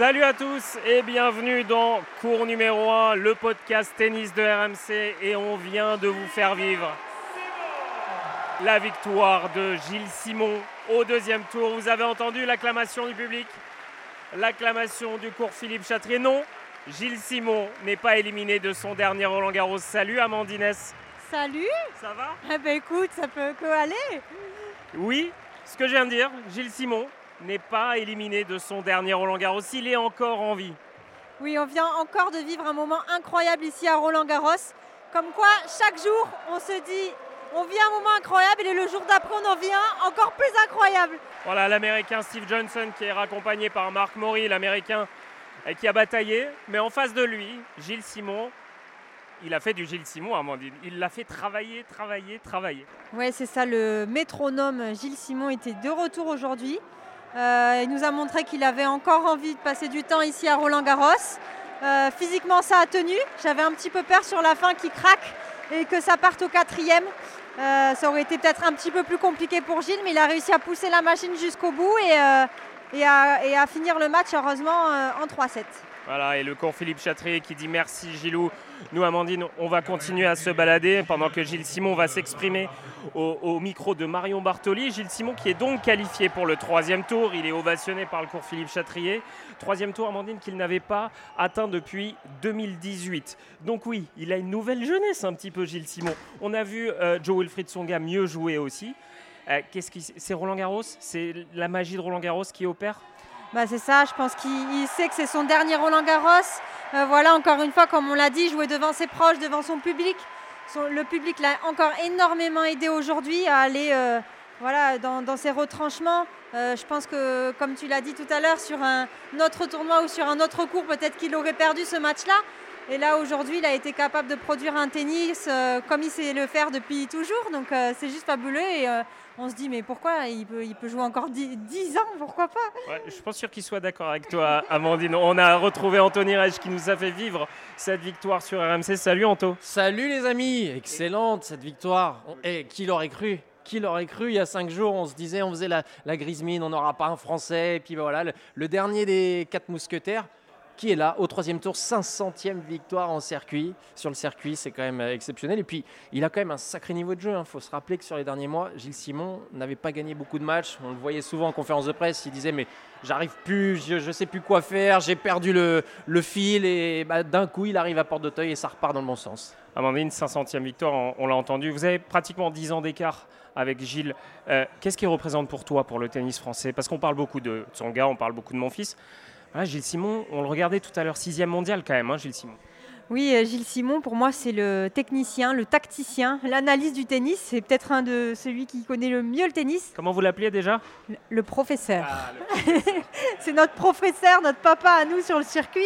Salut à tous et bienvenue dans cours numéro 1, le podcast tennis de RMC et on vient de vous faire vivre la victoire de Gilles Simon au deuxième tour. Vous avez entendu l'acclamation du public, l'acclamation du cours Philippe Chatrier. Non, Gilles Simon n'est pas éliminé de son dernier Roland Garros. Salut Amandines. Salut Ça va? Eh ben écoute, ça peut que aller Oui, ce que je viens de dire, Gilles Simon n'est pas éliminé de son dernier Roland Garros. Il est encore en vie. Oui, on vient encore de vivre un moment incroyable ici à Roland Garros. Comme quoi, chaque jour, on se dit, on vit un moment incroyable et le jour d'après, on en vit un encore plus incroyable. Voilà l'Américain Steve Johnson qui est raccompagné par Marc Maury, l'Américain qui a bataillé. Mais en face de lui, Gilles Simon, il a fait du Gilles Simon, Amandine. Il l'a fait travailler, travailler, travailler. Ouais, c'est ça, le métronome Gilles Simon était de retour aujourd'hui. Euh, il nous a montré qu'il avait encore envie de passer du temps ici à Roland Garros. Euh, physiquement, ça a tenu. J'avais un petit peu peur sur la fin qu'il craque et que ça parte au quatrième. Euh, ça aurait été peut-être un petit peu plus compliqué pour Gilles, mais il a réussi à pousser la machine jusqu'au bout et, à, finir le match, heureusement, en 3-7. Voilà, et le cours Philippe Chatrier qui dit merci Gilou. Nous, Amandine, on va continuer à se balader pendant que Gilles Simon va s'exprimer au, micro de Marion Bartoli. Gilles Simon qui est donc qualifié pour le troisième tour. Il est ovationné par le cours Philippe Chatrier. Troisième tour, Amandine, qu'il n'avait pas atteint depuis 2018. Donc oui, il a une nouvelle jeunesse un petit peu, Gilles Simon. On a vu euh, Joe Wilfried Songa mieux jouer aussi. Euh, c'est Roland Garros? C'est la magie de Roland Garros qui opère? Bah c'est ça, je pense qu'il sait que c'est son dernier Roland Garros. Euh, voilà, encore une fois, comme on l'a dit, jouer devant ses proches, devant son public. Le public l'a encore énormément aidé aujourd'hui à aller euh, voilà, dans, ses retranchements. Euh, je pense que, comme tu l'as dit tout à l'heure, sur un autre tournoi ou sur un autre cours, peut-être qu'il aurait perdu ce match-là. Et là, aujourd'hui, il a été capable de produire un tennis comme il sait le faire depuis toujours. Donc, c'est juste fabuleux. On se dit, mais pourquoi il peut, il peut jouer encore 10, 10 ans Pourquoi pas? Ouais, Je suis pas sûr qu'il soit d'accord avec toi, Amandine. On a retrouvé Anthony Reich qui nous a fait vivre cette victoire sur RMC. Salut, Anto. Salut, les amis. Excellente, cette victoire. Et qui l'aurait cru? Qui l'aurait cru? Il y a cinq jours On se disait, on faisait la, la grise mine, on n'aura pas un Français. Et puis ben voilà, le, le dernier des quatre mousquetaires qui est là au troisième tour, 500e victoire en circuit. Sur le circuit, c'est quand même exceptionnel. Et puis, il a quand même un sacré niveau de jeu. Il hein. faut se rappeler que sur les derniers mois, Gilles Simon n'avait pas gagné beaucoup de matchs. On le voyait souvent en conférence de presse. Il disait, mais j'arrive plus, je ne sais plus quoi faire, j'ai perdu le, fil. Et bah, d'un coup, il arrive à Porte d'Auteuil et ça repart dans le bon sens. Amandine, 500e victoire, on, l'a entendu. Vous avez pratiquement 10 ans d'écart avec Gilles. Euh, Qu'est-ce qu'il représente pour toi, pour le tennis français? Parce qu'on parle beaucoup de son gars, on parle beaucoup de mon fils. Ah, Gilles Simon, on le regardait tout à l'heure, sixième mondial quand même, hein, Gilles Simon. Oui, euh, Gilles Simon, pour moi, c'est le technicien, le tacticien, l'analyse du tennis. C'est peut-être un de celui qui connaît le mieux le tennis. Comment vous l'appelez déjà? Le, le, professeur. Ah, c'est notre professeur, notre papa à nous sur le circuit.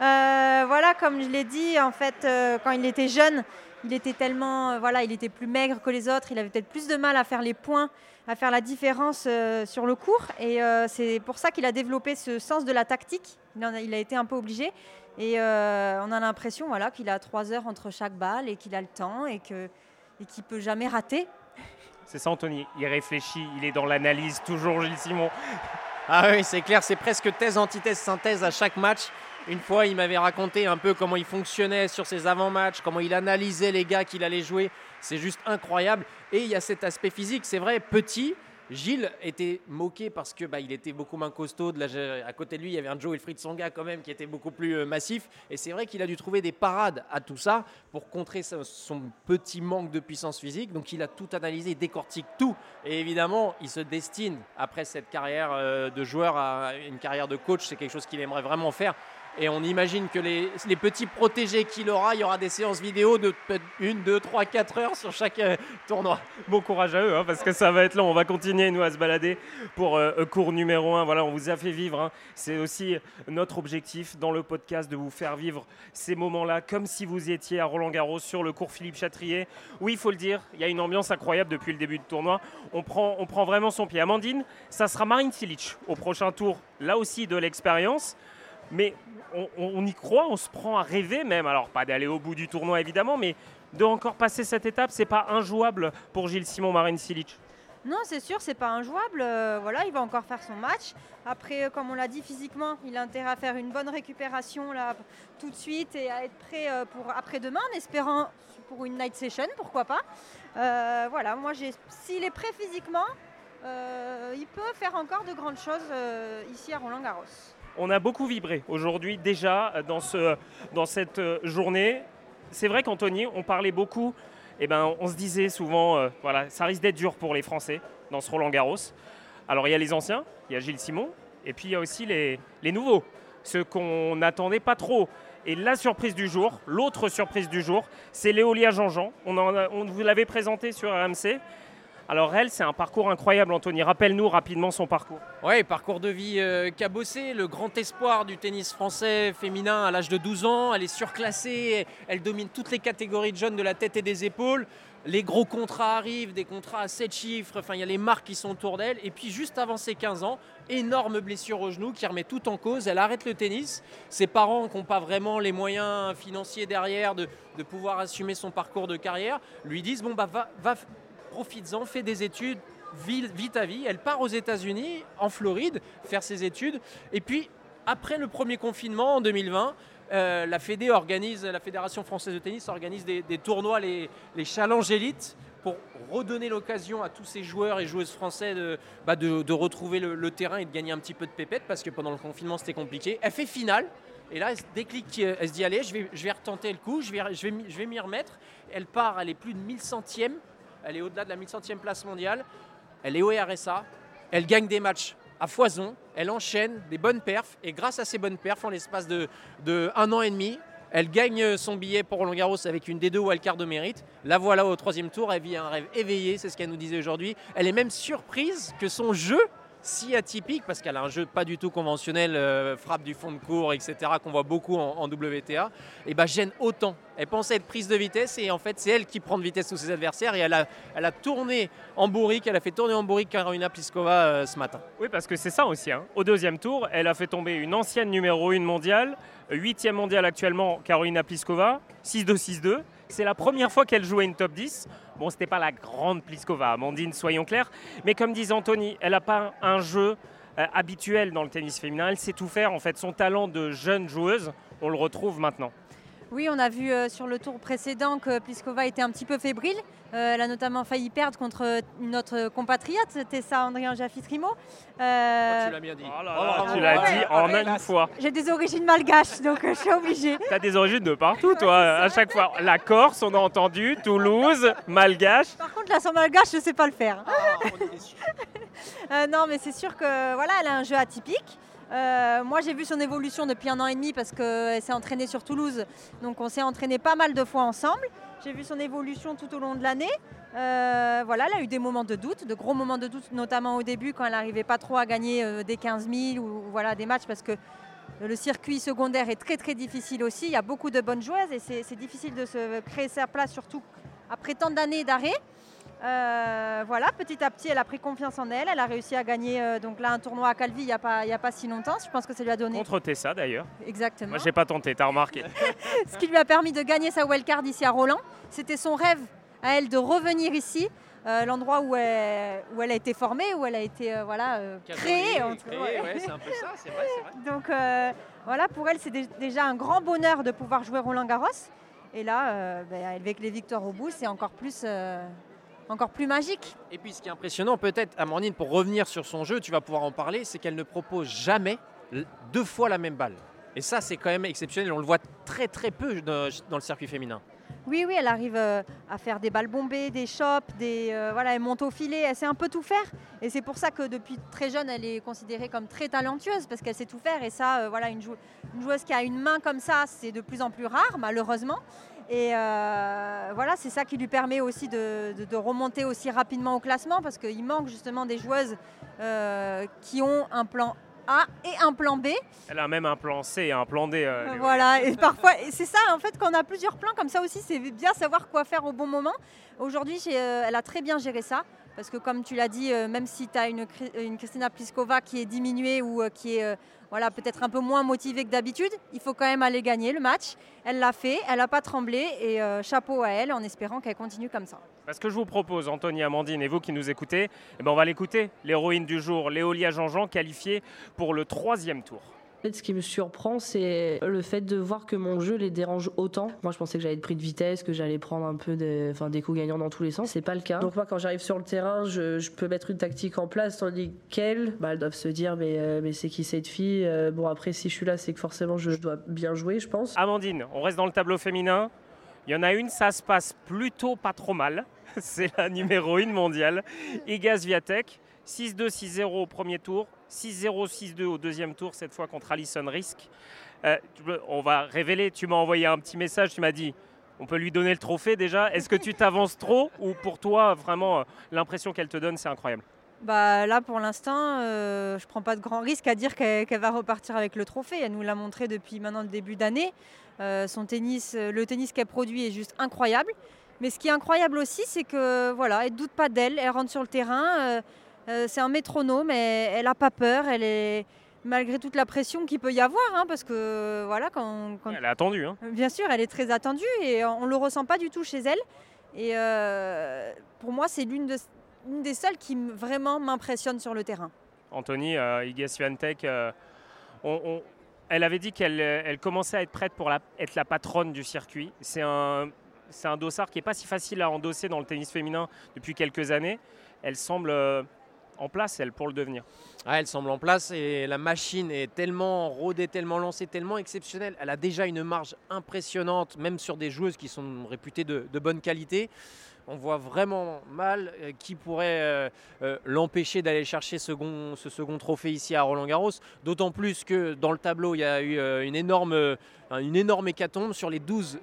Euh, voilà, comme je l'ai dit, en fait, euh, quand il était jeune, il était tellement, euh, voilà, il était plus maigre que les autres. Il avait peut-être plus de mal à faire les points, à faire la différence euh, sur le court. Et euh, c'est pour ça qu'il a développé ce sens de la tactique. Il, a, il a été un peu obligé. Et euh, on a l'impression, voilà, qu'il a trois heures entre chaque balle et qu'il a le temps et que et qu'il peut jamais rater. C'est ça, Anthony. Il réfléchit, il est dans l'analyse toujours, Gilles Simon. Ah oui, c'est clair, c'est presque thèse, antithèse, synthèse à chaque match. Une fois, il m'avait raconté un peu comment il fonctionnait sur ses avant-matchs, comment il analysait les gars qu'il allait jouer. C'est juste incroyable. Et il y a cet aspect physique, c'est vrai, petit. Gilles était moqué parce que bah, il était beaucoup moins costaud. À côté de lui, il y avait un Joe Wilfried Songa quand même qui était beaucoup plus euh, massif. Et c'est vrai qu'il a dû trouver des parades à tout ça pour contrer son, son, petit manque de puissance physique. Donc il a tout analysé, il décortique tout. Et évidemment, il se destine après cette carrière euh, de joueur à une carrière de coach. C'est quelque chose qu'il aimerait vraiment faire. Et on imagine que les, petits protégés qu'il aura, il y aura des séances vidéo de 1, 2, 3, 4 heures sur chaque euh, tournoi. Bon courage à eux, hein, parce que ça va être long. On va continuer, nous, à se balader pour euh, cours numéro 1. Voilà, on vous a fait vivre. Hein. C'est aussi notre objectif dans le podcast de vous faire vivre ces moments-là, comme si vous étiez à Roland-Garros sur le cours Philippe Chatrier. Oui, il faut le dire, il y a une ambiance incroyable depuis le début du tournoi. On prend, on prend vraiment son pied. Amandine, ça sera Marine Silic au prochain tour, là aussi de l'expérience. Mais on, y croit, on se prend à rêver même. Alors, pas d'aller au bout du tournoi évidemment, mais de encore passer cette étape, c'est pas injouable pour Gilles Simon Marine Silic. Non, c'est sûr, c'est pas injouable. Euh, voilà, il va encore faire son match. Après, euh, comme on l'a dit physiquement, il a intérêt à faire une bonne récupération là tout de suite et à être prêt euh, pour après-demain, en espérant pour une night session, pourquoi pas. voilà, moi, s'il est prêt physiquement, il peut faire encore de grandes choses ici à Roland Garros. On a beaucoup vibré aujourd'hui déjà dans, ce, dans cette journée. C'est vrai qu'Anthony, on parlait beaucoup eh ben, on se disait souvent, euh, voilà, ça risque d'être dur pour les Français dans ce Roland Garros. Alors il y a les anciens, il y a Gilles Simon, et puis il y a aussi les, nouveaux, ceux qu'on n'attendait pas trop. Et la surprise du jour, l'autre surprise du jour, c'est Léolia Jean-Jean. On, on vous l'avait présenté sur RMC. Alors elle, c'est un parcours incroyable, Anthony. Rappelle-nous rapidement son parcours. Oui, parcours de vie euh, cabossé, le grand espoir du tennis français féminin à l'âge de 12 ans. Elle est surclassée, elle domine toutes les catégories de jeunes de la tête et des épaules. Les gros contrats arrivent, des contrats à 7 chiffres, enfin il y a les marques qui sont autour d'elle. Et puis juste avant ses 15 ans, énorme blessure au genou qui remet tout en cause. Elle arrête le tennis. Ses parents, qui n'ont pas vraiment les moyens financiers derrière de, pouvoir assumer son parcours de carrière, lui disent bon bah va, va profites-en, fais des études, vis ta vie. Elle part aux États-Unis, en Floride, faire ses études. Et puis, après le premier confinement en 2020, euh, la Fédération française de tennis organise des, tournois, les, les Challenge Elite, pour redonner l'occasion à tous ces joueurs et joueuses français de, bah de, retrouver le, terrain et de gagner un petit peu de pépette, parce que pendant le confinement c'était compliqué. Elle fait finale, et là elle se déclique, elle se dit allez, je vais, je vais retenter le coup, je vais, je m'y remettre. Elle part, elle est plus de 1000 centièmes elle est au-delà de la 1100e place mondiale, elle est au RSA, elle gagne des matchs à foison, elle enchaîne des bonnes perfs, et grâce à ces bonnes perfs, en l'espace de, un an et demi, elle gagne son billet pour Roland Garros avec une D2 wildcard de mérite. La voilà au troisième tour, elle vit un rêve éveillé, c'est ce qu'elle nous disait aujourd'hui. Elle est même surprise que son jeu si atypique, parce qu'elle a un jeu pas du tout conventionnel, euh, frappe du fond de cours, etc., qu'on voit beaucoup en, WTA, et bah, gêne autant. Elle pensait être prise de vitesse, et en fait, c'est elle qui prend de vitesse tous ses adversaires, et elle a, tourné en bourrique, elle a fait tourner en bourrique Karolina Pliskova euh, ce matin. Oui, parce que c'est ça aussi. Hein. Au deuxième tour, elle a fait tomber une ancienne numéro 1 mondiale, 8e mondiale actuellement, Karolina Pliskova, 6-2-6-2. C'est la première fois qu'elle jouait une top 10. Bon, c'était pas la grande Pliskova, Amandine, soyons clairs. Mais comme disait Anthony, elle n'a pas un jeu euh, habituel dans le tennis féminin. Elle sait tout faire. En fait, son talent de jeune joueuse, on le retrouve maintenant. Oui, on a vu euh, sur le tour précédent que Pliskova était un petit peu fébrile. Euh, elle a notamment failli perdre contre notre compatriote, Tessa Andrian Jaffitrimo. Euh... Oh, tu l'as bien dit. Oh tu l'as dit en une fois. J'ai des origines malgaches, donc je suis obligée. Tu as des origines de partout, toi, à chaque fois. La Corse, on a entendu, Toulouse, malgache. Par contre, l'accent malgache, je ne sais pas le faire. Ah, non, mais c'est sûr que voilà, elle a un jeu atypique. Euh, moi, j'ai vu son évolution depuis un an et demi parce qu'elle s'est entraînée sur Toulouse. Donc, on s'est entraîné pas mal de fois ensemble. J'ai vu son évolution tout au long de l'année. Euh, voilà, elle a eu des moments de doute, de gros moments de doute, notamment au début quand elle n'arrivait pas trop à gagner euh, des 15 000 ou, voilà, des matchs parce que le circuit secondaire est très très difficile aussi. Il y a beaucoup de bonnes joueuses et c'est difficile de se créer sa place, surtout après tant d'années d'arrêt. Euh, voilà, petit à petit, elle a pris confiance en elle. Elle a réussi à gagner euh, donc là un tournoi à Calvi il n'y a, pas, a pas si longtemps. Je pense que ça lui a donné. Contre Tessa d'ailleurs. Exactement. Moi, j'ai pas tenté, t'as remarqué. Ce qui lui a permis de gagner sa wildcard ici à Roland. C'était son rêve à elle de revenir ici. Euh, l'endroit où elle, où elle a été formée, où elle a été voilà, créée. c'est un peu ça, c'est vrai, vrai, Donc voilà, pour elle, c'est déjà un grand bonheur de pouvoir jouer Roland Garros. Et là, ben, avec les victoires au bout, c'est encore plus encore plus magique. Et puis ce qui est impressionnant peut-être, Amandine, pour revenir sur son jeu, tu vas pouvoir en parler, c'est qu'elle ne propose jamais deux fois la même balle. Et ça, c'est quand même exceptionnel. On le voit très très peu dans le circuit féminin. Oui, oui, elle arrive euh, à faire des balles bombées, des chops, des, euh, voilà, elle monte au filet, elle sait un peu tout faire. Et c'est pour ça que depuis très jeune, elle est considérée comme très talentueuse parce qu'elle sait tout faire. Et ça, euh, voilà, une, joueuse qui a une main comme ça, c'est de plus en plus rare, malheureusement. Et voilà, c'est ça qui lui permet aussi de, remonter aussi rapidement au classement parce qu'il manque justement des joueuses qui ont un plan a et un plan B. Elle a même un plan C et un plan D. Euh, voilà, et parfois, c'est ça en fait, quand on a plusieurs plans comme ça aussi, c'est bien savoir quoi faire au bon moment. Aujourd'hui, euh, elle a très bien géré ça. Parce que comme tu l'as dit, euh, même si tu as une, une, Christina Pliskova qui est diminuée ou qui est voilà, peut-être un peu moins motivée que d'habitude, il faut quand même aller gagner le match. Elle l'a fait, elle n'a pas tremblé et chapeau à elle en espérant qu'elle continue comme ça. Parce que je vous propose, Anthony, Amandine et vous qui nous écoutez, eh ben on va l'écouter, l'héroïne du jour, Léolia Jean-Jean, qualifiée pour le troisième tour. Ce qui me surprend, c'est le fait de voir que mon jeu les dérange autant. Moi, je pensais que j'allais être pris de vitesse, que j'allais prendre un peu des, enfin, des coups gagnants dans tous les sens. C'est pas le cas. Donc moi, quand j'arrive sur le terrain, je, peux mettre une tactique en place, tandis qu'elles, bah, elles doivent se dire, mais, euh, mais c'est qui cette fille euh, Bon, après, si je suis là, c'est que forcément, je dois bien jouer, je pense. Amandine, on reste dans le tableau féminin. Il y en a une, ça se passe plutôt pas trop mal. c'est la numéro 1 mondiale. Iga Viatek, 6-2, 6-0 au premier tour, 6-0, 6-2 au deuxième tour, cette fois contre Alison Risk. Euh, on va révéler, tu m'as envoyé un petit message, tu m'as dit, on peut lui donner le trophée déjà. Est-ce que tu t'avances trop ou pour toi, vraiment, euh, l'impression qu'elle te donne, c'est incroyable? Bah, là, pour l'instant, euh, je ne prends pas de grand risque à dire qu'elle va repartir avec le trophée. Elle nous l'a montré depuis maintenant le début d'année. son tennis, le tennis qu'elle produit est juste incroyable. Mais ce qui est incroyable aussi, c'est que voilà, elle ne doute pas d'elle, elle rentre sur le terrain. Euh, c'est un métronome, elle n'a pas peur, elle est malgré toute la pression qu'il peut y avoir, hein, parce que voilà, quand, elle est attendue. Hein. Bien sûr, elle est très attendue et on ne le ressent pas du tout chez elle. Et euh, pour moi, c'est l'une de, des seules qui vraiment m'impressionne sur le terrain. Anthony, euh, elle avait dit qu'elle elle commençait à être prête pour être la patronne du circuit. C'est un c'est un dossard qui n'est pas si facile à endosser dans le tennis féminin depuis quelques années. Elle semble euh, en place, elle, pour le devenir. Ah, elle semble en place et la machine est tellement rodée, tellement lancée, tellement exceptionnelle. Elle a déjà une marge impressionnante, même sur des joueuses qui sont réputées de, de bonne qualité on voit vraiment mal euh, qui pourrait euh, euh, l'empêcher d'aller chercher ce second trophée ici à Roland Garros. D'autant plus que dans le tableau, il y a eu une énorme, une hécatombe. Sur les 12,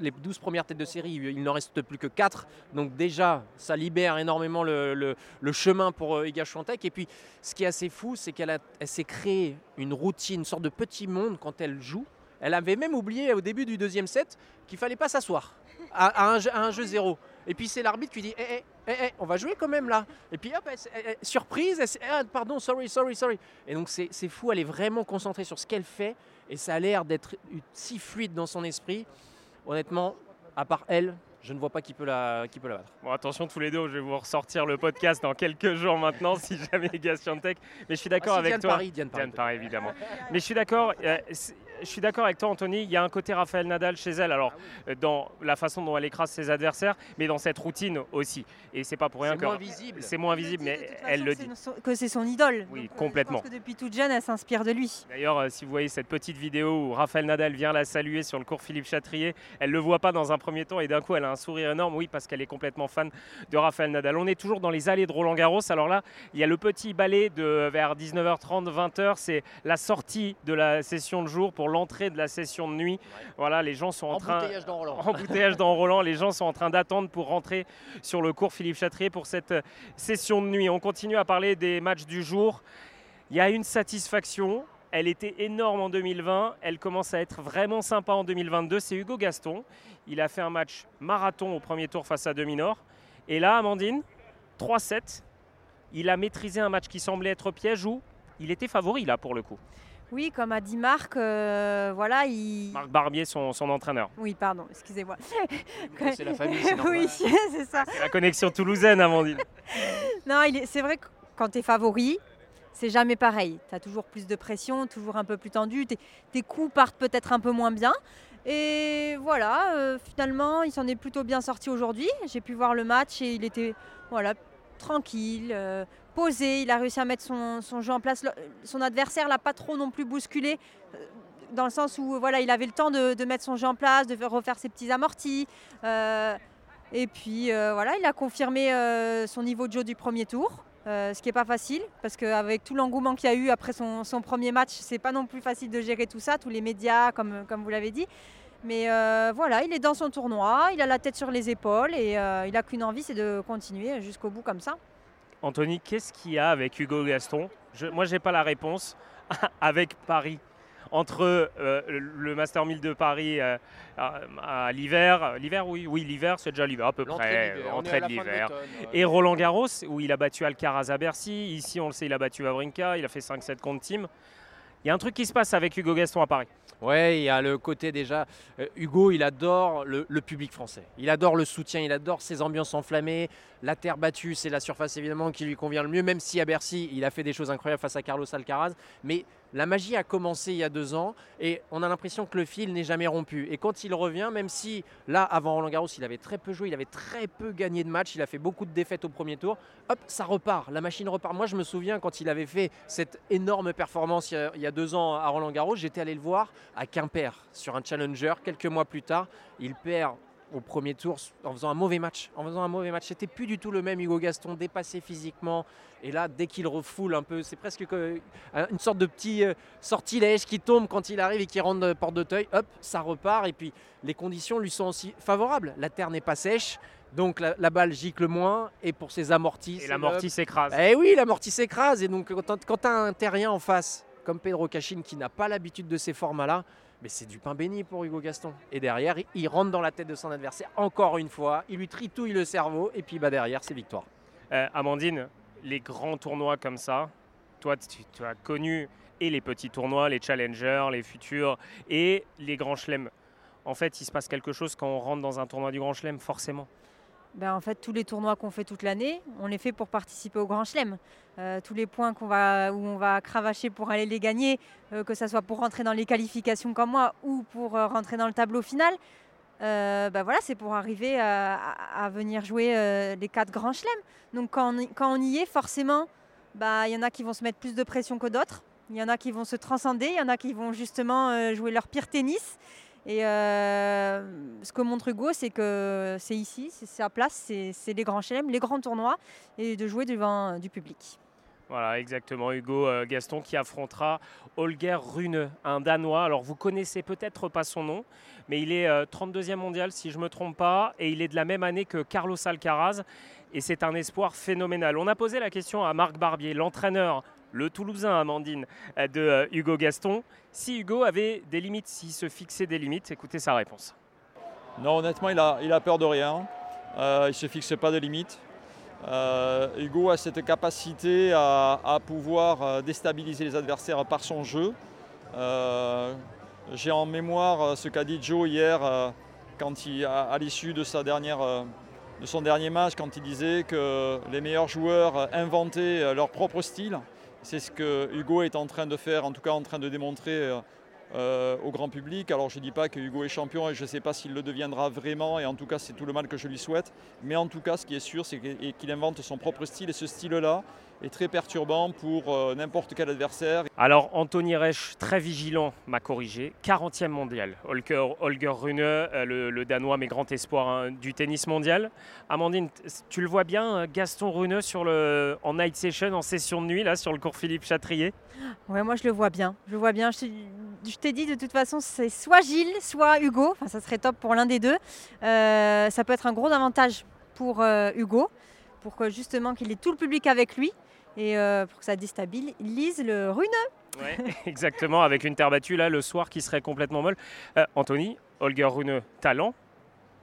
les 12 premières têtes de série, il n'en reste plus que 4. Donc déjà, ça libère énormément le, chemin pour Iga Swiatek. Et puis, ce qui est assez fou, c'est qu'elle s'est créée une routine, une sorte de petit monde quand elle joue. Elle avait même oublié au début du deuxième set qu'il fallait pas s'asseoir à un jeu zéro. Et puis c'est l'arbitre qui dit eh, eh, eh, on va jouer quand même là. Et puis hop, surprise, ah, pardon, sorry, sorry, sorry. Et donc c'est fou, elle est vraiment concentrée sur ce qu'elle fait et ça a l'air d'être si fluide dans son esprit. Honnêtement, à part elle, je ne vois pas qui peut la, qui peut la battre. Bon, attention tous les deux, je vais vous ressortir le podcast dans quelques jours maintenant, si jamais Gaston Tech. Mais je suis d'accord ah, avec toi. Paris, Diane Paris, Diane Paris, évidemment. Mais je suis d'accord. Euh, je suis d'accord avec toi, Anthony. Il y a un côté Raphaël Nadal chez elle. Alors, euh, dans la façon dont elle écrase ses adversaires, mais dans cette routine aussi. Et c'est pas pour rien que. C'est moins visible. C'est moins visible, mais elle le dit. Que c'est son idole. Oui, complètement. Je pense que depuis toute jeune, elle s'inspire de lui. D'ailleurs, euh, si vous voyez cette petite vidéo où Raphaël Nadal vient la saluer sur le cours Philippe Chatrier, elle le voit pas dans un premier temps et d'un coup, elle a un sourire énorme. Oui, parce qu'elle est complètement fan de Raphaël Nadal. On est toujours dans les allées de Roland Garros. Alors là, il y a le petit balai de vers 19h30, 20h. C'est la sortie de la session de jour pour l'entrée de la session de nuit. Voilà, les gens sont en train. Embouteillage dans Roland. Embouteillage dans Roland. Les gens sont en train d'attendre pour rentrer sur le cours Philippe Chatrier pour cette euh, session de nuit. On continue à parler des matchs du jour. Il y a une satisfaction. Elle était énorme en 2020. Elle commence à être vraiment sympa en 2022. C'est Hugo Gaston. Il a fait un match marathon au premier tour face à Dominor. Et là, Amandine, 3-7. Il a maîtrisé un match qui semblait être piège où il était favori là pour le coup. Oui, comme a dit Marc, euh, voilà, il... Marc Barbier, son, entraîneur. Oui, pardon, excusez-moi. C'est la famille, c'est oui, c'est ça. C'est la connexion toulousaine, Amandine. non, c'est vrai que quand tu es favori, c'est jamais pareil. Tu as toujours plus de pression, toujours un peu plus tendu. Tes, coups partent peut-être un peu moins bien. Et voilà, euh, finalement, il s'en est plutôt bien sorti aujourd'hui. J'ai pu voir le match et il était voilà, tranquille, euh, Il a réussi à mettre son, jeu en place. Son adversaire l'a pas trop non plus bousculé, euh, dans le sens où voilà, il avait le temps de, mettre son jeu en place, de refaire ses petits amortis. Euh, et puis voilà, il a confirmé son niveau de jeu du premier tour. ce qui n'est pas facile, parce qu'avec tout l'engouement qu'il y a eu après son, premier match, c'est pas non plus facile de gérer tout ça, tous les médias, comme, comme vous l'avez dit. Mais voilà, il est dans son tournoi, il a la tête sur les épaules et il n'a qu'une envie, c'est de continuer jusqu'au bout comme ça. Anthony, qu'est-ce qu'il y a avec Hugo Gaston? Moi, je n'ai pas la réponse. avec Paris entre euh, le Master 1000 de Paris euh, à, l'hiver, l'hiver oui, oui l'hiver c'est déjà l'hiver à peu près, entrée de l'hiver, et Roland Garros où il a battu Alcaraz à Bercy, ici on le sait il a battu Wawrinka, il a fait 5-7 contre Team. Il y a un truc qui se passe avec Hugo Gaston à Paris. Ouais, il y a le côté déjà. euh, Hugo, il adore le, le public français. Il adore le soutien, il adore ces ambiances enflammées. La terre battue, c'est la surface évidemment qui lui convient le mieux, même si à Bercy, il a fait des choses incroyables face à Carlos Alcaraz. Mais la magie a commencé il y a deux ans et on a l'impression que le fil n'est jamais rompu. Et quand il revient, même si là, avant Roland Garros, il avait très peu joué, il avait très peu gagné de matchs, il a fait beaucoup de défaites au premier tour, hop, ça repart. La machine repart. Moi, je me souviens quand il avait fait cette énorme performance il y a, deux ans à Roland Garros, j'étais allé le voir à Quimper sur un challenger. Quelques mois plus tard, il perd au premier tour en faisant un mauvais match. En faisant un mauvais match, c'était plus du tout le même Hugo Gaston, dépassé physiquement. Et là, dès qu'il refoule un peu, c'est presque que- une sorte de petit euh, sortilège qui tombe quand il arrive et qui rentre de porte d'Auteuil. Hop, ça repart. Et puis les conditions lui sont aussi favorables. La terre n'est pas sèche, donc la, la balle gicle moins. Et pour ses amortis, Et l'amorti s'écrase. eh oui, l'amorti s'écrase. Et donc, quand tu as un terrien en face, comme Pedro Cachin, qui n'a pas l'habitude de ces formats-là, mais c'est du pain béni pour Hugo Gaston. Et derrière, il- rentre dans la tête de son adversaire encore une fois. Il lui tritouille le cerveau. Et puis bah, derrière, c'est victoire. Euh, Amandine, les grands tournois comme ça, toi, tu, tu as connu et les petits tournois, les challengers, les futurs et les grands chelems. En fait, il se passe quelque chose quand on rentre dans un tournoi du grand chelem, forcément. Ben, en fait, tous les tournois qu'on fait toute l'année, on les fait pour participer au Grand Chelem. Euh, tous les points qu'on va, où on va cravacher pour aller les gagner, euh, que ce soit pour rentrer dans les qualifications comme moi ou pour euh, rentrer dans le tableau final, euh, ben voilà, c'est pour arriver à, venir jouer les quatre Grands Chelems. Donc quand on, quand on y est, forcément, bah, il y en a qui vont se mettre plus de pression que d'autres. Il y en a qui vont se transcender, il y en a qui vont justement jouer leur pire tennis. Et euh, ce que montre Hugo, c'est que c'est ici, c'est sa place, c'est les grands chelem, les grands tournois, et de jouer devant euh, du public. Voilà, exactement. Hugo euh, Gaston qui affrontera Holger Rune, un Danois. Alors, vous connaissez peut-être pas son nom, mais il est euh, 32e mondial, si je ne me trompe pas, et il est de la même année que Carlos Alcaraz. Et c'est un espoir phénoménal. On a posé la question à Marc Barbier, l'entraîneur, le Toulousain, Amandine, euh, de euh, Hugo Gaston. Si Hugo avait des limites, s'il se fixait des limites, écoutez sa réponse. Non, honnêtement, il a, peur de rien. Euh, il ne se fixe pas de limites. Hugo a cette capacité à, pouvoir déstabiliser les adversaires par son jeu. J'ai en mémoire ce qu'a dit Joe hier à, l'issue de, son dernier match, quand il disait que les meilleurs joueurs inventaient leur propre style. C'est ce que Hugo est en train de faire, en tout cas en train de démontrer euh, euh, au grand public. Alors je ne dis pas que Hugo est champion et je ne sais pas s'il le deviendra vraiment et en tout cas c'est tout le mal que je lui souhaite. Mais en tout cas ce qui est sûr c'est qu'il qu'il invente son propre style et ce style-là est très perturbant pour euh, n'importe quel adversaire. Alors, Anthony Reich, très vigilant, m'a corrigé. 40e mondial. Holger, Holger Rune, euh, le, le Danois, mais grand espoir hein, du tennis mondial. Amandine, tu le vois bien, euh, Gaston Rune sur le, en night session, en session de nuit, là, sur le cours Philippe Chatrier? Ouais, moi je le vois bien. Je le vois bien. Je t'ai- je t'ai dit de toute façon, c'est soit Gilles, soit Hugo. Enfin, ça serait top pour l'un des deux. Euh, ça peut être un gros avantage pour euh, Hugo, pour que justement qu'il ait tout le public avec lui et euh, pour que ça déstabilise le runeux. Ouais, exactement, avec une terre battue, là, le soir, qui serait complètement molle. Euh, Anthony, Holger Rune, talent.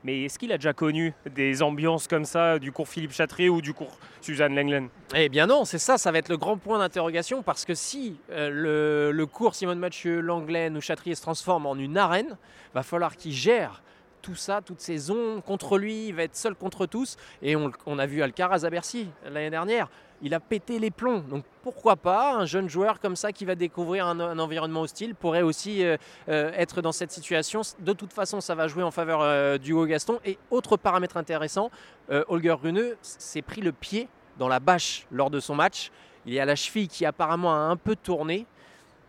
Mais est-ce qu'il a déjà connu des ambiances comme ça du cours Philippe Chatrier ou du cours Suzanne Lenglen? Eh bien non, c'est ça, ça va être le grand point d'interrogation parce que si euh, le, le cours Simone Mathieu, Langlaine ou Chatrier se transforme en une arène, va falloir qu'il gère tout ça, toutes ces ondes contre lui, il va être seul contre tous. Et on, on a vu Alcaraz à Bercy l'année dernière, il a pété les plombs. Donc pourquoi pas un jeune joueur comme ça qui va découvrir un, un environnement hostile pourrait aussi euh, euh, être dans cette situation. De toute façon, ça va jouer en faveur euh, du Haut Gaston. Et autre paramètre intéressant, Holger Rune s'est pris le pied dans la bâche lors de son match. Il y a la cheville qui apparemment a un peu tourné.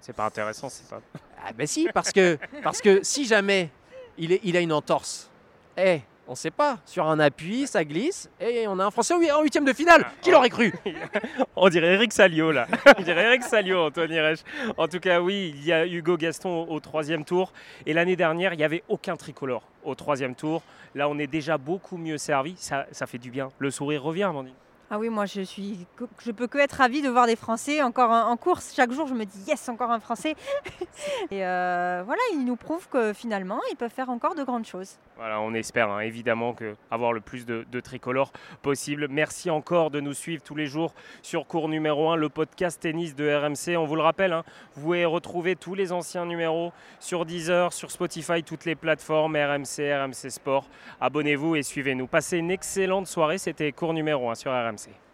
C'est pas intéressant, c'est pas. Ah ben si, parce que, parce que si jamais il, est, il a une entorse, eh, on sait pas, sur un appui, ça glisse, et on a un Français en huitième de finale. Qui l'aurait cru On dirait Eric Salio là. On dirait Eric Salio, Anthony Reich. En tout cas, oui, il y a Hugo Gaston au, au troisième tour. Et l'année dernière, il n'y avait aucun tricolore au troisième tour. Là, on est déjà beaucoup mieux servi. Ça, ça fait du bien. Le sourire revient, Amandine. Ah oui, moi je suis, je peux que être ravie de voir des Français encore en, course. Chaque jour, je me dis yes, encore un Français. et euh, voilà, ils nous prouvent que finalement, ils peuvent faire encore de grandes choses. Voilà, on espère hein, évidemment que avoir le plus de, tricolores possible. Merci encore de nous suivre tous les jours sur cours numéro 1, le podcast tennis de RMC. On vous le rappelle, hein, vous pouvez retrouver tous les anciens numéros sur Deezer, sur Spotify, toutes les plateformes RMC, RMC Sport. Abonnez-vous et suivez-nous. Passez une excellente soirée. C'était cours numéro 1 sur RMC. see.